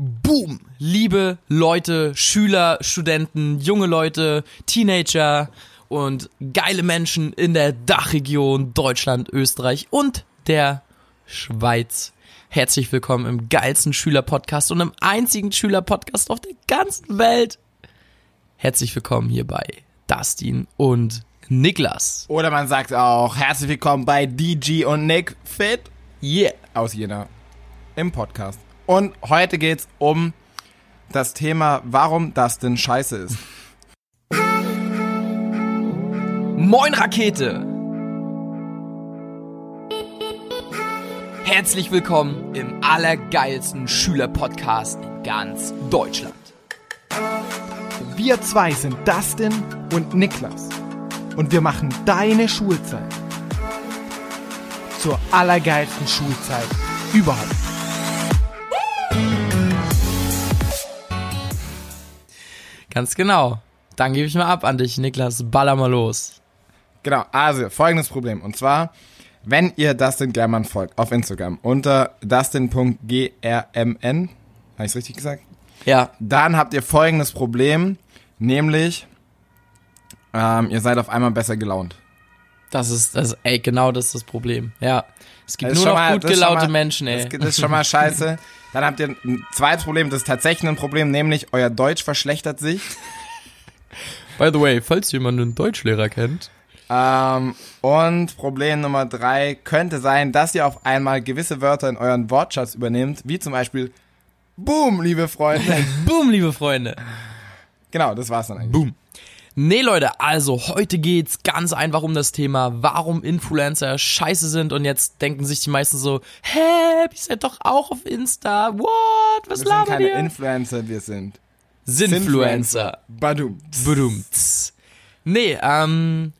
Boom! Liebe Leute, Schüler, Studenten, junge Leute, Teenager und geile Menschen in der Dachregion Deutschland, Österreich und der Schweiz. Herzlich willkommen im geilsten Schülerpodcast und im einzigen Schülerpodcast auf der ganzen Welt. Herzlich willkommen hier bei Dustin und Niklas. Oder man sagt auch herzlich willkommen bei DG und Nick Fit Yeah. aus Jena im Podcast. Und heute geht's um das Thema, warum das denn scheiße ist. Moin Rakete! Herzlich willkommen im allergeilsten Schülerpodcast in ganz Deutschland. Wir zwei sind Dustin und Niklas. Und wir machen deine Schulzeit zur allergeilsten Schulzeit überhaupt. Ganz genau. Dann gebe ich mal ab an dich, Niklas. Baller mal los. Genau, also folgendes Problem. Und zwar, wenn ihr Dustin German folgt auf Instagram unter dustin.grmn, habe ich richtig gesagt? Ja. Dann habt ihr folgendes Problem, nämlich ähm, ihr seid auf einmal besser gelaunt. Das ist, das, ey, genau das ist das Problem. Ja. Es gibt nur noch mal- gut gelaunte mal- Menschen, ey. Das, das ist schon mal scheiße. Dann habt ihr ein zweites Problem, das ist tatsächlich ein Problem, nämlich euer Deutsch verschlechtert sich. By the way, falls jemand einen Deutschlehrer kennt. Ähm, und Problem Nummer drei könnte sein, dass ihr auf einmal gewisse Wörter in euren Wortschatz übernehmt, wie zum Beispiel Boom, liebe Freunde. Boom, liebe Freunde. genau, das war's dann eigentlich. Boom. Nee, Leute, also heute geht's ganz einfach um das Thema, warum Influencer scheiße sind und jetzt denken sich die meisten so, hä, ihr seid doch auch auf Insta, what, was Wir sind keine ihr? Influencer, wir sind Sinfluencer. Badum. Badumts. Nee, ähm,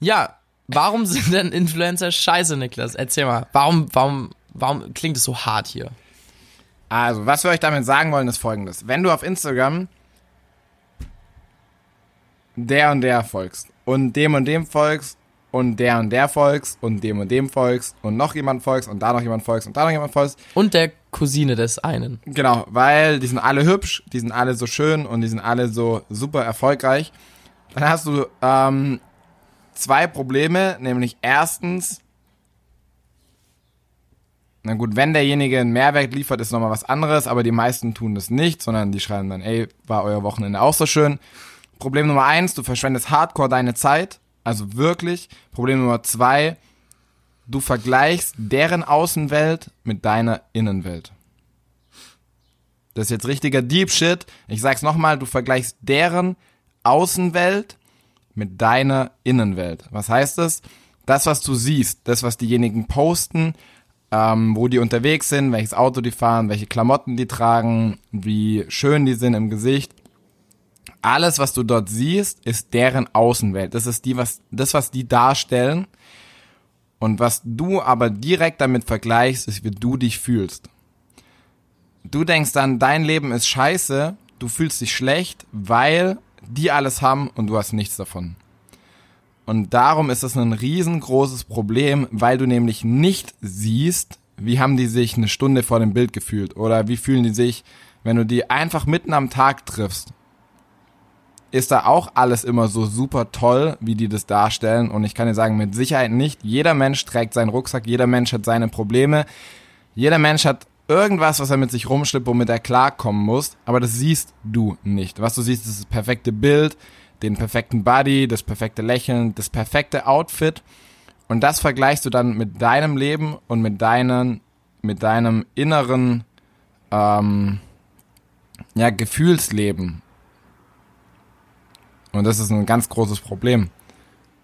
ja, warum sind denn Influencer scheiße, Niklas? Erzähl mal, warum, warum, warum klingt es so hart hier? Also, was wir euch damit sagen wollen, ist folgendes. Wenn du auf Instagram der und der folgst und dem und dem folgst und der und der folgst und dem und dem folgst und noch jemand folgst und da noch jemand folgst und da noch jemand folgst, Und der Cousine des einen. genau, weil die sind alle hübsch, die sind alle so schön und die sind alle so super erfolgreich, dann hast du ähm, zwei Probleme, nämlich erstens, na gut, wenn derjenige einen Mehrwert liefert, ist nochmal was anderes, aber die meisten tun das nicht, sondern die schreiben dann, ey, war euer Wochenende auch so schön. Problem Nummer eins, du verschwendest hardcore deine Zeit, also wirklich. Problem Nummer zwei, du vergleichst deren Außenwelt mit deiner Innenwelt. Das ist jetzt richtiger Deep Shit. Ich sag's nochmal, du vergleichst deren Außenwelt mit deiner Innenwelt. Was heißt das? Das, was du siehst, das, was diejenigen posten, ähm, wo die unterwegs sind, welches Auto die fahren, welche Klamotten die tragen, wie schön die sind im Gesicht. Alles, was du dort siehst, ist deren Außenwelt. Das ist die, was, das, was die darstellen. Und was du aber direkt damit vergleichst, ist, wie du dich fühlst. Du denkst dann, dein Leben ist scheiße, du fühlst dich schlecht, weil die alles haben und du hast nichts davon. Und darum ist es ein riesengroßes Problem, weil du nämlich nicht siehst, wie haben die sich eine Stunde vor dem Bild gefühlt oder wie fühlen die sich, wenn du die einfach mitten am Tag triffst. Ist da auch alles immer so super toll, wie die das darstellen? Und ich kann dir sagen, mit Sicherheit nicht. Jeder Mensch trägt seinen Rucksack, jeder Mensch hat seine Probleme, jeder Mensch hat irgendwas, was er mit sich rumschleppt, womit er klarkommen muss, aber das siehst du nicht. Was du siehst, ist das perfekte Bild, den perfekten Body, das perfekte Lächeln, das perfekte Outfit und das vergleichst du dann mit deinem Leben und mit deinen, mit deinem inneren, ähm, ja, Gefühlsleben. Und das ist ein ganz großes Problem.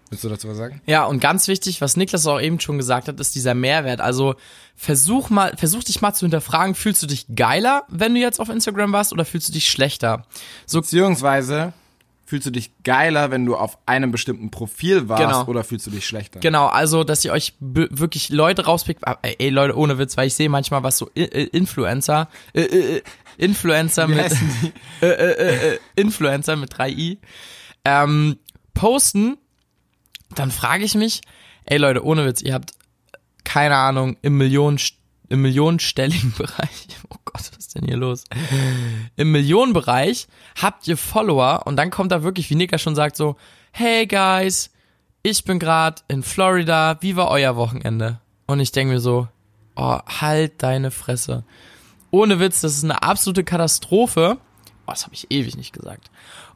Willst du dazu was sagen? Ja, und ganz wichtig, was Niklas auch eben schon gesagt hat, ist dieser Mehrwert. Also versuch mal, versuch dich mal zu hinterfragen, fühlst du dich geiler, wenn du jetzt auf Instagram warst, oder fühlst du dich schlechter? So, Beziehungsweise fühlst du dich geiler, wenn du auf einem bestimmten Profil warst Genau. oder fühlst du dich schlechter? genau, also, dass ihr euch wirklich Leute rauspickt, ah, ey, Leute, ohne Witz, weil ich sehe manchmal was so I äh, Influencer, äh, äh, äh, Influencer Wie mit, die? äh, äh, äh, Influencer mit 3i, ähm, posten, dann frage ich mich, ey Leute, ohne Witz, ihr habt keine Ahnung, im Millionen, im millionenstelligen Bereich, oh Gott, was ist denn denn hier los? Im Millionenbereich habt ihr Follower und dann kommt da wirklich, wie Nika schon sagt, so, hey guys, ich bin gerade in Florida, wie war euer Wochenende? Und ich denke mir so, oh, halt deine Fresse. Ohne Witz, das ist eine absolute Katastrophe. Oh, das habe ich ewig nicht gesagt.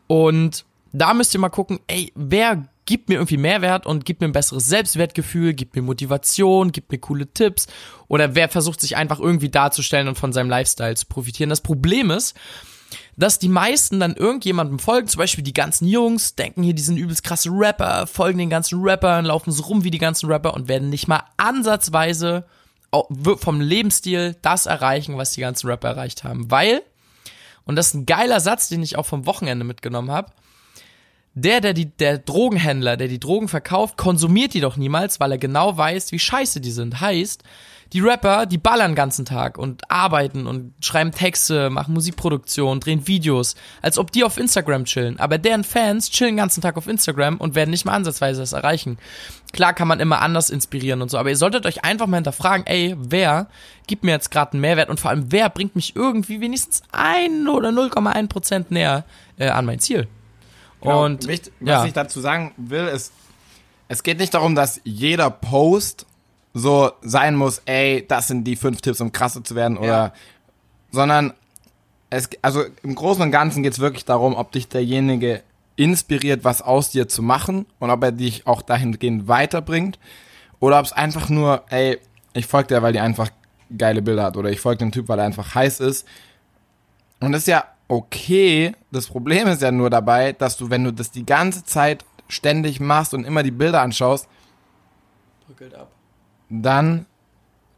Und da müsst ihr mal gucken, ey, wer gibt mir irgendwie Mehrwert und gibt mir ein besseres Selbstwertgefühl, gibt mir Motivation, gibt mir coole Tipps oder wer versucht sich einfach irgendwie darzustellen und von seinem Lifestyle zu profitieren. Das Problem ist, dass die meisten dann irgendjemandem folgen, zum Beispiel die ganzen Jungs, denken hier, die sind übelst krasse Rapper, folgen den ganzen Rappern, laufen so rum wie die ganzen Rapper und werden nicht mal ansatzweise vom Lebensstil das erreichen, was die ganzen Rapper erreicht haben. Weil, und das ist ein geiler Satz, den ich auch vom Wochenende mitgenommen habe, der, der die, der Drogenhändler, der die Drogen verkauft, konsumiert die doch niemals, weil er genau weiß, wie scheiße die sind. Heißt, die Rapper, die ballern den ganzen Tag und arbeiten und schreiben Texte, machen Musikproduktion, drehen Videos, als ob die auf Instagram chillen. Aber deren Fans chillen den ganzen Tag auf Instagram und werden nicht mal ansatzweise das erreichen. Klar kann man immer anders inspirieren und so, aber ihr solltet euch einfach mal hinterfragen, ey, wer gibt mir jetzt gerade einen Mehrwert und vor allem, wer bringt mich irgendwie wenigstens ein oder 0,1 Prozent näher äh, an mein Ziel. Genau. Und Wichtig, was ja. ich dazu sagen will, ist, es geht nicht darum, dass jeder Post so sein muss, ey, das sind die fünf Tipps, um krasser zu werden, oder, Ja. sondern es, also im Großen und Ganzen geht es wirklich darum, ob dich derjenige inspiriert, was aus dir zu machen und ob er dich auch dahingehend weiterbringt oder ob es einfach nur, ey, ich folge der, weil die einfach geile Bilder hat oder ich folge dem Typ, weil er einfach heiß ist. Und das ist ja okay. Das Problem ist ja nur dabei, dass du, wenn du das die ganze Zeit ständig machst und immer die Bilder anschaust, dann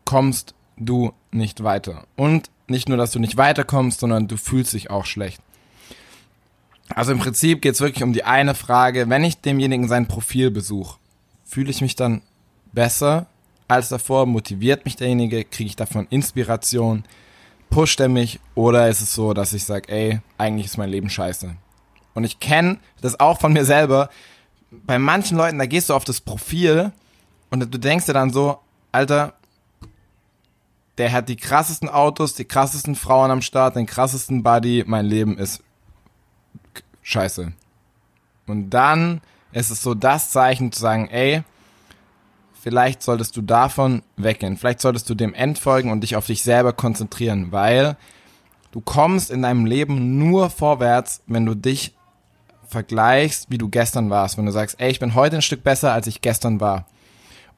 kommst du nicht weiter. Und nicht nur, dass du nicht weiterkommst, sondern du fühlst dich auch schlecht. Also im Prinzip geht es wirklich um die eine Frage, wenn ich demjenigen sein Profil besuche, fühle ich mich dann besser als davor? Motiviert mich derjenige? Kriege ich davon Inspiration? Pusht er mich? Oder ist es so, dass ich sage, ey, eigentlich ist mein Leben scheiße? Und ich kenne das auch von mir selber. Bei manchen Leuten, da gehst du auf das Profil und du denkst dir dann so, Alter, der hat die krassesten Autos, die krassesten Frauen am Start, den krassesten Body, mein Leben ist scheiße. Und dann ist es so das Zeichen zu sagen, ey, vielleicht solltest du davon weggehen. Vielleicht solltest du dem entfolgen und dich auf dich selber konzentrieren, weil du kommst in deinem Leben nur vorwärts, wenn du dich vergleichst, wie du gestern warst. Wenn du sagst, ey, ich bin heute ein Stück besser, als ich gestern war.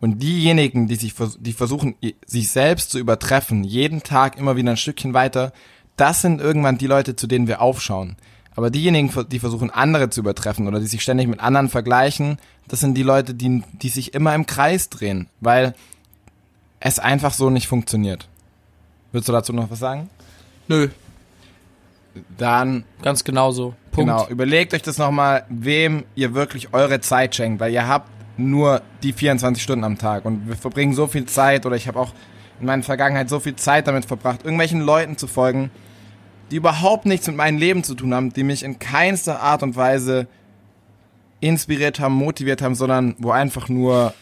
Und diejenigen, die sich die versuchen, sich selbst zu übertreffen, jeden Tag immer wieder ein Stückchen weiter, das sind irgendwann die Leute, zu denen wir aufschauen. Aber diejenigen, die versuchen, andere zu übertreffen oder die sich ständig mit anderen vergleichen, das sind die Leute, die, die sich immer im Kreis drehen, weil es einfach so nicht funktioniert. Würdest du dazu noch was sagen? Nö, Dann ganz genauso. Punkt. Genau, überlegt euch das nochmal, wem ihr wirklich eure Zeit schenkt, weil ihr habt nur die 24 Stunden am Tag und wir verbringen so viel Zeit oder ich habe auch in meiner Vergangenheit so viel Zeit damit verbracht, irgendwelchen Leuten zu folgen, die überhaupt nichts mit meinem Leben zu tun haben, die mich in keinster Art und Weise inspiriert haben, motiviert haben, sondern wo einfach nur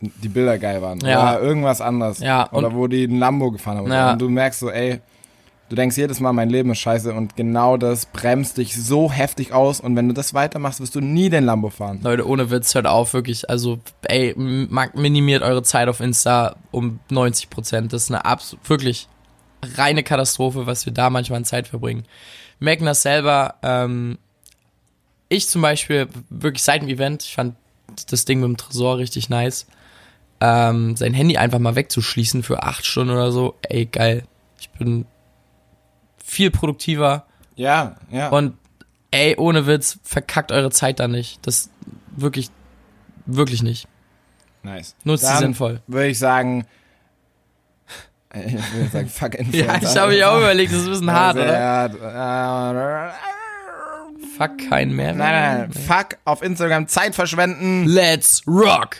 die Bilder geil waren Ja. oder irgendwas anderes Ja, oder wo die ein Lambo gefahren haben Ja. und du merkst so, ey, Du denkst jedes Mal, mein Leben ist scheiße und genau das bremst dich so heftig aus und wenn du das weitermachst, wirst du nie den Lambo fahren. Leute, ohne Witz, hört auf, wirklich. Also, ey, minimiert eure Zeit auf Insta um 90 Prozent. Das ist eine absolut, wirklich reine Katastrophe, was wir da manchmal an Zeit verbringen. Merken das selber. Ähm, ich zum Beispiel, wirklich seit dem Event, ich fand das Ding mit dem Tresor richtig nice. Ähm, sein Handy einfach mal wegzuschließen für acht Stunden oder so, ey, geil. Ich bin viel produktiver. Ja, ja. Und ey, ohne Witz, verkackt eure Zeit da nicht. Das wirklich, wirklich nicht. nice. Nutzt sie sinnvoll. Würde ich sagen, ich würde sagen, fuck Influencer. Ja, ich habe mich auch überlegt, das ist ein bisschen hart, oder? Äh, Fuck kein mehr. Nein, nein, nein. Fuck auf Instagram Zeit verschwenden. Let's rock!